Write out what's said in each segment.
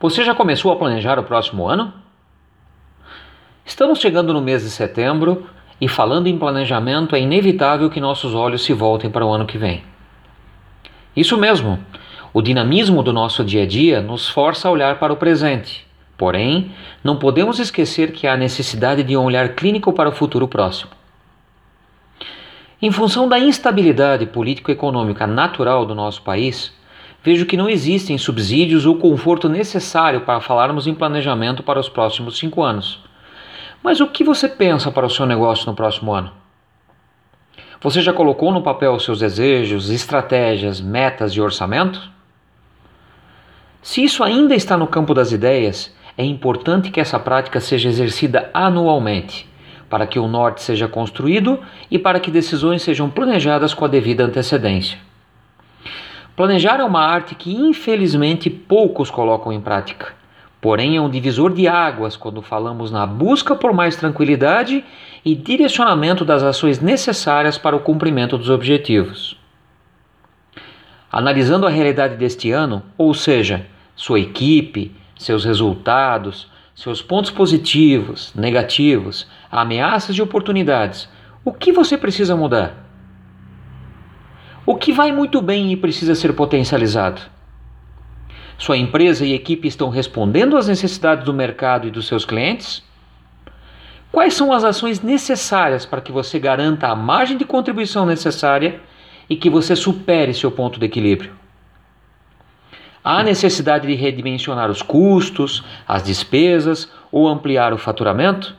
Você já começou a planejar o próximo ano? Estamos chegando no mês de setembro e, falando em planejamento, é inevitável que nossos olhos se voltem para o ano que vem. Isso mesmo, o dinamismo do nosso dia a dia nos força a olhar para o presente. Porém, não podemos esquecer que há necessidade de um olhar clínico para o futuro próximo. Em função da instabilidade político-econômica natural do nosso país, vejo que não existem subsídios ou conforto necessário para falarmos em planejamento para os próximos cinco anos. Mas o que você pensa para o seu negócio no próximo ano? Você já colocou no papel seus desejos, estratégias, metas e orçamento? Se isso ainda está no campo das ideias, é importante que essa prática seja exercida anualmente, para que o norte seja construído e para que decisões sejam planejadas com a devida antecedência. Planejar é uma arte que infelizmente poucos colocam em prática. Porém, é um divisor de águas quando falamos na busca por mais tranquilidade e direcionamento das ações necessárias para o cumprimento dos objetivos. Analisando a realidade deste ano, ou seja, sua equipe, seus resultados, seus pontos positivos, negativos, ameaças e oportunidades, o que você precisa mudar? O que vai muito bem e precisa ser potencializado? Sua empresa e equipe estão respondendo às necessidades do mercado e dos seus clientes? Quais são as ações necessárias para que você garanta a margem de contribuição necessária e que você supere seu ponto de equilíbrio? Há necessidade de redimensionar os custos, as despesas ou ampliar o faturamento?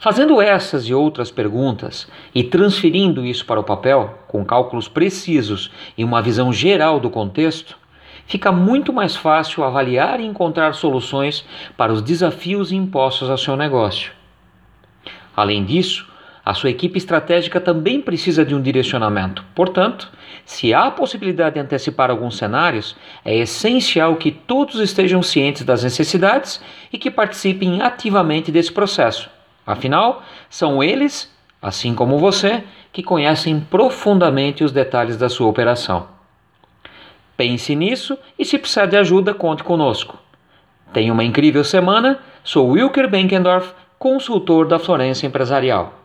Fazendo essas e outras perguntas e transferindo isso para o papel, com cálculos precisos e uma visão geral do contexto, fica muito mais fácil avaliar e encontrar soluções para os desafios impostos ao seu negócio. Além disso, a sua equipe estratégica também precisa de um direcionamento. Portanto, se há a possibilidade de antecipar alguns cenários, é essencial que todos estejam cientes das necessidades e que participem ativamente desse processo Afinal, são eles, assim como você, que conhecem profundamente os detalhes da sua operação. Pense nisso e, se precisar de ajuda, conte conosco. Tenha uma incrível semana. Sou Wilker Benkendorf, consultor da Florença Empresarial.